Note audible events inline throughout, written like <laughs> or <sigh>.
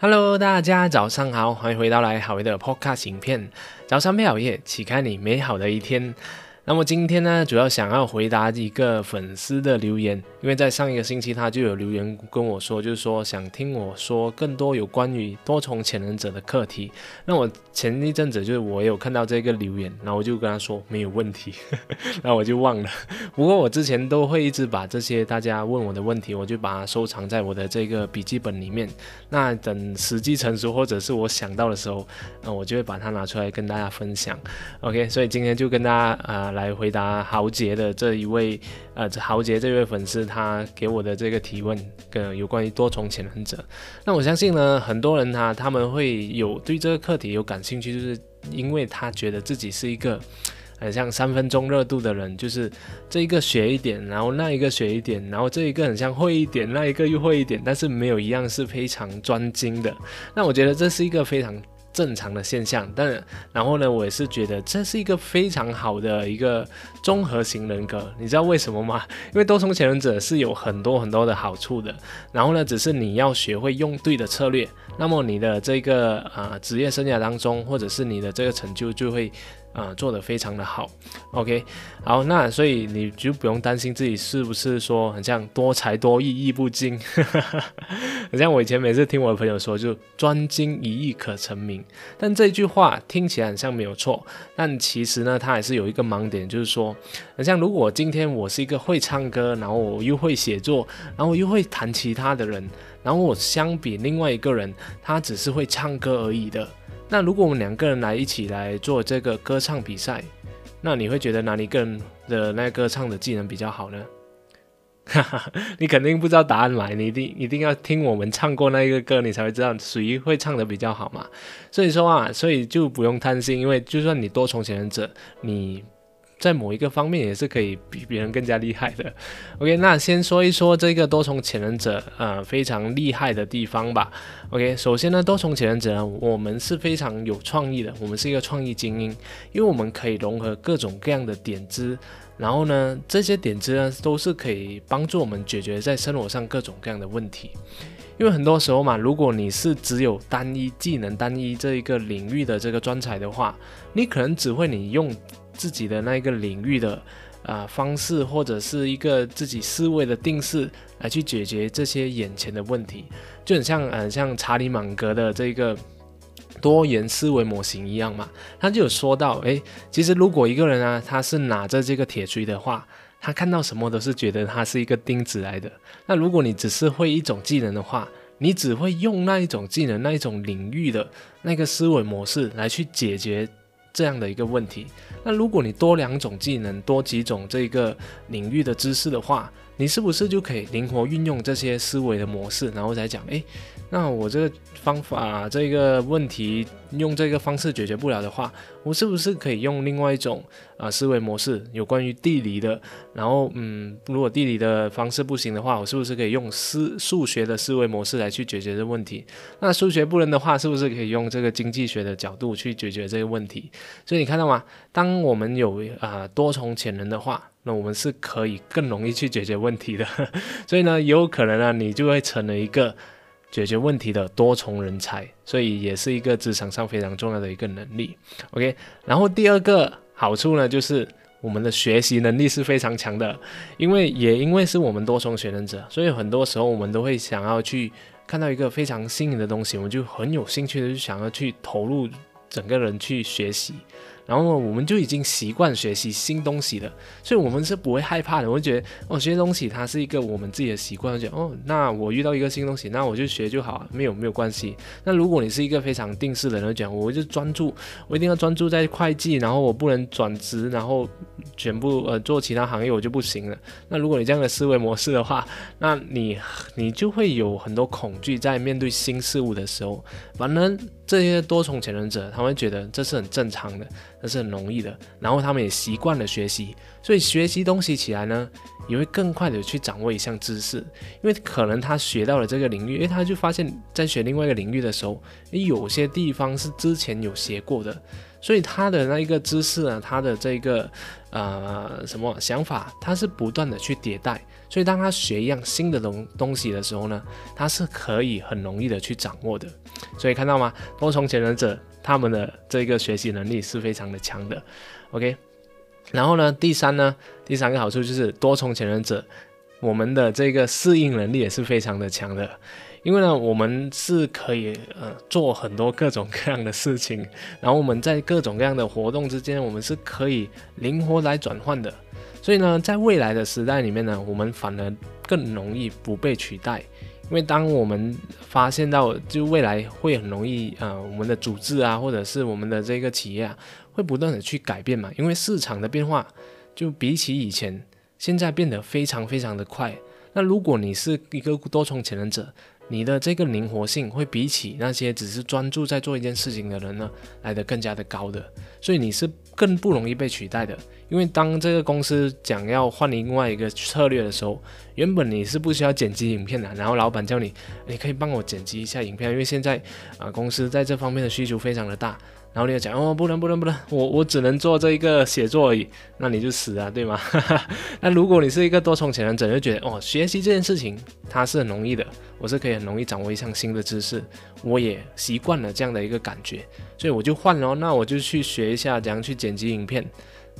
Hello，大家早上好，欢迎回到来好味的 Podcast 影片。早上配好夜，启开你美好的一天。那么今天呢，主要想要回答一个粉丝的留言，因为在上一个星期他就有留言跟我说，就是说想听我说更多有关于多重潜能者的课题。那我前一阵子就是我有看到这个留言，然后我就跟他说没有问题，那我就忘了。不过我之前都会一直把这些大家问我的问题，我就把它收藏在我的这个笔记本里面。那等时机成熟或者是我想到的时候，那我就会把它拿出来跟大家分享。OK，所以今天就跟大家啊。来回答豪杰的这一位，呃，豪杰这位粉丝他给我的这个提问，跟有关于多重潜能者。那我相信呢，很多人他他们会有对这个课题有感兴趣，就是因为他觉得自己是一个很像三分钟热度的人，就是这一个学一点，然后那一个学一点，然后这一个很像会一点，那一个又会一点，但是没有一样是非常专精的。那我觉得这是一个非常。正常的现象，但然后呢，我也是觉得这是一个非常好的一个综合型人格，你知道为什么吗？因为多重潜能者是有很多很多的好处的，然后呢，只是你要学会用对的策略，那么你的这个啊职业生涯当中，或者是你的这个成就就会。啊，做的非常的好，OK，好，那所以你就不用担心自己是不是说很像多才多艺、艺不精，<laughs> 很像我以前每次听我的朋友说，就专精一艺可成名。但这句话听起来很像没有错，但其实呢，它还是有一个盲点，就是说，很像如果今天我是一个会唱歌，然后我又会写作，然后我又会弹其他的人，然后我相比另外一个人，他只是会唱歌而已的。那如果我们两个人来一起来做这个歌唱比赛，那你会觉得哪里个人的那歌唱的技能比较好呢？哈哈，你肯定不知道答案嘛，你一定一定要听我们唱过那一个歌，你才会知道谁会唱的比较好嘛。所以说啊，所以就不用贪心，因为就算你多重潜能者，你。在某一个方面也是可以比别人更加厉害的。<laughs> OK，那先说一说这个多重潜能者呃非常厉害的地方吧。OK，首先呢，多重潜能者呢，我们是非常有创意的，我们是一个创意精英，因为我们可以融合各种各样的点子，然后呢，这些点子呢都是可以帮助我们解决在生活上各种各样的问题。因为很多时候嘛，如果你是只有单一技能、单一这一个领域的这个专才的话，你可能只会你用。自己的那一个领域的啊方式，或者是一个自己思维的定式来去解决这些眼前的问题，就很像呃像查理芒格的这个多元思维模型一样嘛。他就有说到，诶，其实如果一个人啊，他是拿着这个铁锤的话，他看到什么都是觉得他是一个钉子来的。那如果你只是会一种技能的话，你只会用那一种技能、那一种领域的那个思维模式来去解决。这样的一个问题，那如果你多两种技能，多几种这个领域的知识的话，你是不是就可以灵活运用这些思维的模式，然后再讲，诶，那我这个方法这个问题用这个方式解决不了的话，我是不是可以用另外一种啊思维模式，有关于地理的，然后嗯，如果地理的方式不行的话，我是不是可以用思数学的思维模式来去解决这问题？那数学不能的话，是不是可以用这个经济学的角度去解决这个问题？所以你看到吗？当我们有啊多重潜能的话，那我们是可以更容易去解决问题的。<laughs> 所以呢，有可能呢，你就会成了一个。解决问题的多重人才，所以也是一个职场上非常重要的一个能力。OK，然后第二个好处呢，就是我们的学习能力是非常强的，因为也因为是我们多重学能者，所以很多时候我们都会想要去看到一个非常新颖的东西，我们就很有兴趣的就想要去投入整个人去学习。然后我们就已经习惯学习新东西了，所以我们是不会害怕的。我会觉得哦，学东西它是一个我们自己的习惯，就哦，那我遇到一个新东西，那我就学就好，没有没有关系。那如果你是一个非常定式的人，讲我就专注，我一定要专注在会计，然后我不能转职，然后全部呃做其他行业我就不行了。那如果你这样的思维模式的话，那你你就会有很多恐惧在面对新事物的时候，反正。这些多重潜能者，他们觉得这是很正常的，这是很容易的，然后他们也习惯了学习，所以学习东西起来呢，也会更快的去掌握一项知识，因为可能他学到了这个领域，因为他就发现，在学另外一个领域的时候，诶，有些地方是之前有学过的，所以他的那一个知识啊，他的这个呃什么想法，他是不断的去迭代。所以当他学一样新的东东西的时候呢，他是可以很容易的去掌握的。所以看到吗？多重潜能者他们的这个学习能力是非常的强的。OK，然后呢，第三呢，第三个好处就是多重潜能者，我们的这个适应能力也是非常的强的。因为呢，我们是可以呃做很多各种各样的事情，然后我们在各种各样的活动之间，我们是可以灵活来转换的。所以呢，在未来的时代里面呢，我们反而更容易不被取代。因为当我们发现到就未来会很容易啊，我们的组织啊，或者是我们的这个企业啊，会不断的去改变嘛。因为市场的变化就比起以前，现在变得非常非常的快。那如果你是一个多重潜能者，你的这个灵活性会比起那些只是专注在做一件事情的人呢，来的更加的高的，所以你是更不容易被取代的。因为当这个公司讲要换另外一个策略的时候，原本你是不需要剪辑影片的，然后老板叫你，你可以帮我剪辑一下影片，因为现在啊公司在这方面的需求非常的大。然后你就讲哦，不能不能不能，我我只能做这一个写作而已，那你就死啊，对吗？<laughs> 那如果你是一个多重潜能者，就觉得哦，学习这件事情它是很容易的，我是可以很容易掌握一项新的知识，我也习惯了这样的一个感觉，所以我就换了，那我就去学一下怎样去剪辑影片，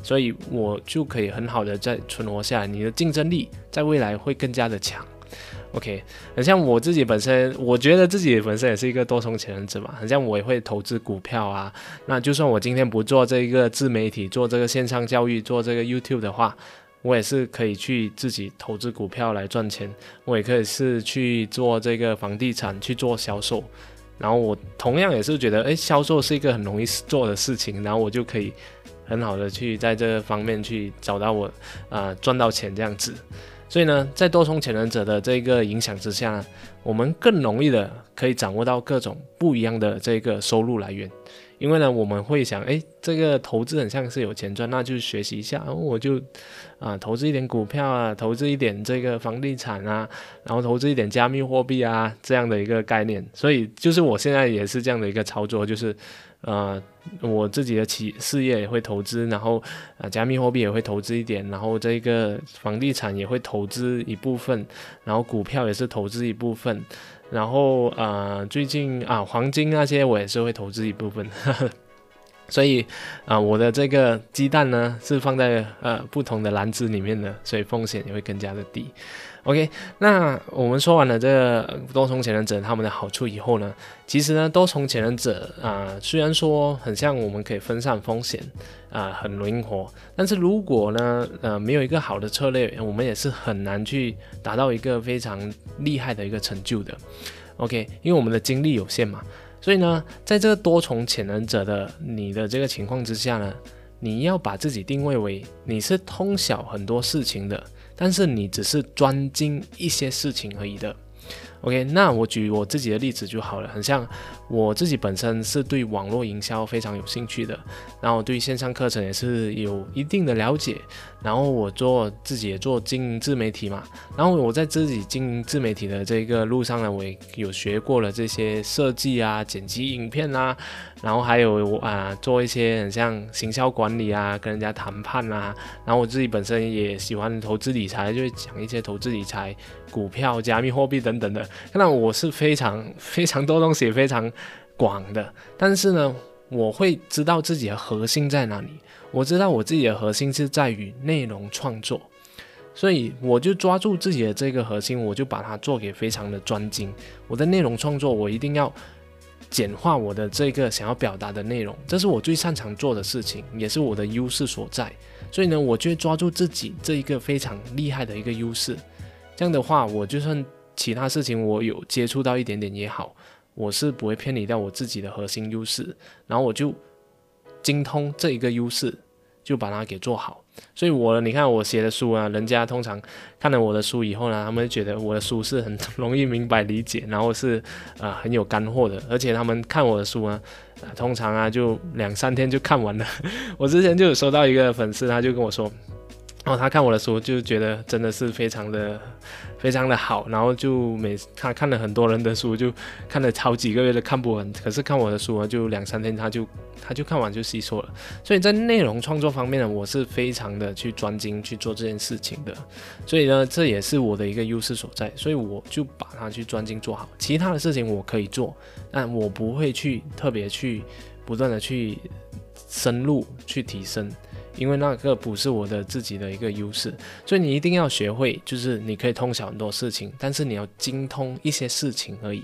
所以我就可以很好的再存活下来，你的竞争力在未来会更加的强。OK，很像我自己本身，我觉得自己本身也是一个多重潜能者嘛。很像我也会投资股票啊。那就算我今天不做这个自媒体，做这个线上教育，做这个 YouTube 的话，我也是可以去自己投资股票来赚钱。我也可以是去做这个房地产去做销售。然后我同样也是觉得，诶，销售是一个很容易做的事情，然后我就可以很好的去在这方面去找到我啊赚到钱这样子。所以呢，在多重潜能者的这个影响之下，我们更容易的可以掌握到各种不一样的这个收入来源。因为呢，我们会想，哎，这个投资很像是有钱赚，那就学习一下，然后我就啊投资一点股票啊，投资一点这个房地产啊，然后投资一点加密货币啊这样的一个概念。所以就是我现在也是这样的一个操作，就是。呃，我自己的企事业也会投资，然后啊，加密货币也会投资一点，然后这个房地产也会投资一部分，然后股票也是投资一部分，然后呃，最近啊，黄金那些我也是会投资一部分，所以啊，我的这个鸡蛋呢是放在呃不同的篮子里面的，所以风险也会更加的低。OK，那我们说完了这个多重潜能者他们的好处以后呢，其实呢，多重潜能者啊，虽然说很像我们可以分散风险啊，很灵活，但是如果呢，呃，没有一个好的策略，我们也是很难去达到一个非常厉害的一个成就的。OK，因为我们的精力有限嘛，所以呢，在这个多重潜能者的你的这个情况之下呢，你要把自己定位为你是通晓很多事情的。但是你只是专精一些事情而已的。OK，那我举我自己的例子就好了。很像我自己本身是对网络营销非常有兴趣的，然后对线上课程也是有一定的了解。然后我做自己也做经营自媒体嘛，然后我在自己经营自媒体的这个路上呢，我也有学过了这些设计啊、剪辑影片啊，然后还有啊做一些很像行销管理啊、跟人家谈判啊。然后我自己本身也喜欢投资理财，就会讲一些投资理财。股票、加密货币等等的，那我是非常非常多东西非常广的，但是呢，我会知道自己的核心在哪里。我知道我自己的核心是在于内容创作，所以我就抓住自己的这个核心，我就把它做给非常的专精。我的内容创作，我一定要简化我的这个想要表达的内容，这是我最擅长做的事情，也是我的优势所在。所以呢，我就抓住自己这一个非常厉害的一个优势。这样的话，我就算其他事情我有接触到一点点也好，我是不会偏离掉我自己的核心优势，然后我就精通这一个优势，就把它给做好。所以，我你看我写的书啊，人家通常看了我的书以后呢，他们觉得我的书是很 <laughs> 容易明白理解，然后是啊很有干货的，而且他们看我的书呢，通常啊就两三天就看完了。<laughs> 我之前就有收到一个粉丝，他就跟我说。然后他看我的书就觉得真的是非常的非常的好，然后就每他看了很多人的书，就看了好几个月都看不完，可是看我的书啊，就两三天他就他就看完就吸收了。所以在内容创作方面呢，我是非常的去专精去做这件事情的，所以呢，这也是我的一个优势所在，所以我就把它去专精做好，其他的事情我可以做，但我不会去特别去不断的去深入去提升。因为那个不是我的自己的一个优势，所以你一定要学会，就是你可以通晓很多事情，但是你要精通一些事情而已。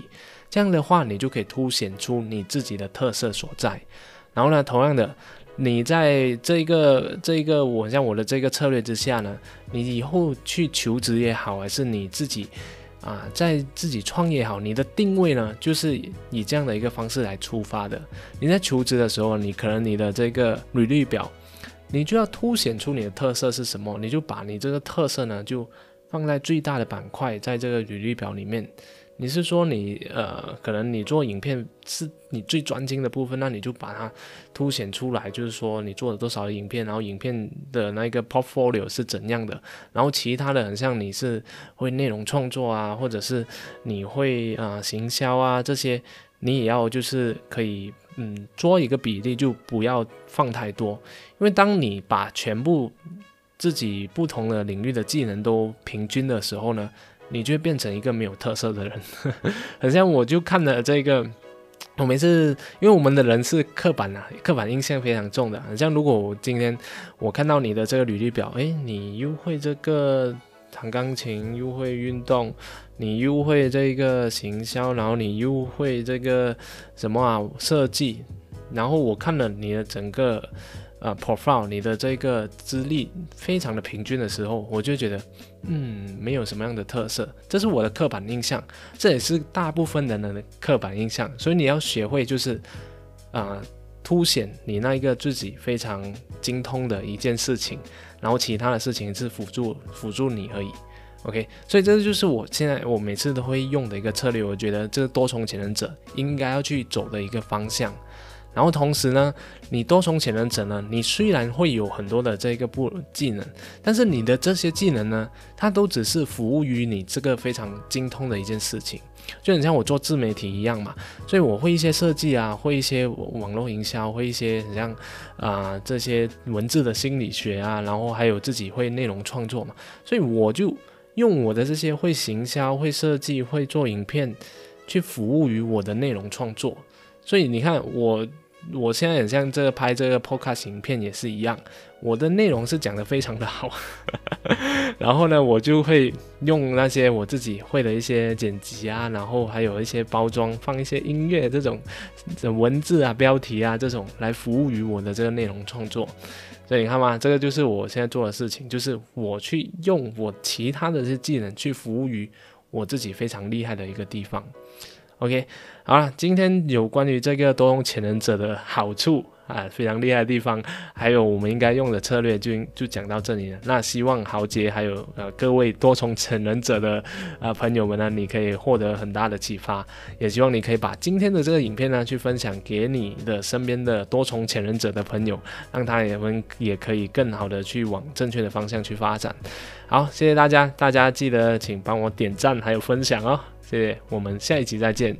这样的话，你就可以凸显出你自己的特色所在。然后呢，同样的，你在这一个这一个我像我的这个策略之下呢，你以后去求职也好，还是你自己啊在自己创业好，你的定位呢，就是以这样的一个方式来出发的。你在求职的时候，你可能你的这个履历表。你就要凸显出你的特色是什么，你就把你这个特色呢，就放在最大的板块，在这个履历表里面。你是说你呃，可能你做影片是你最专精的部分，那你就把它凸显出来，就是说你做了多少的影片，然后影片的那个 portfolio 是怎样的，然后其他的很像你是会内容创作啊，或者是你会啊行销啊这些，你也要就是可以。嗯，做一个比例就不要放太多，因为当你把全部自己不同的领域的技能都平均的时候呢，你就会变成一个没有特色的人。<laughs> 很像我就看了这个，我每次因为我们的人是刻板啊，刻板印象非常重的。很像如果我今天我看到你的这个履历表，诶，你又会这个弹钢琴，又会运动。你又会这个行销，然后你又会这个什么啊设计，然后我看了你的整个呃 profile，你的这个资历非常的平均的时候，我就觉得嗯没有什么样的特色，这是我的刻板印象，这也是大部分人的刻板印象，所以你要学会就是啊凸显你那一个自己非常精通的一件事情，然后其他的事情是辅助辅助你而已。OK，所以这就是我现在我每次都会用的一个策略，我觉得这个多重潜能者应该要去走的一个方向。然后同时呢，你多重潜能者呢，你虽然会有很多的这个不技能，但是你的这些技能呢，它都只是服务于你这个非常精通的一件事情。就很像我做自媒体一样嘛，所以我会一些设计啊，会一些网络营销，会一些像啊这些文字的心理学啊，然后还有自己会内容创作嘛，所以我就。用我的这些会行销、会设计、会做影片，去服务于我的内容创作。所以你看，我我现在很像这个拍这个 podcast 影片也是一样，我的内容是讲的非常的好。<laughs> 然后呢，我就会用那些我自己会的一些剪辑啊，然后还有一些包装，放一些音乐这种文字啊、标题啊这种来服务于我的这个内容创作。所以你看嘛，这个就是我现在做的事情，就是我去用我其他的这些技能去服务于我自己非常厉害的一个地方。OK，好了，今天有关于这个多用潜能者的好处。啊，非常厉害的地方，还有我们应该用的策略，就就讲到这里了。那希望豪杰还有呃各位多重潜能者的呃朋友们呢，你可以获得很大的启发，也希望你可以把今天的这个影片呢，去分享给你的身边的多重潜能者的朋友，让他也们也可以更好的去往正确的方向去发展。好，谢谢大家，大家记得请帮我点赞还有分享哦，谢谢我们下一集再见。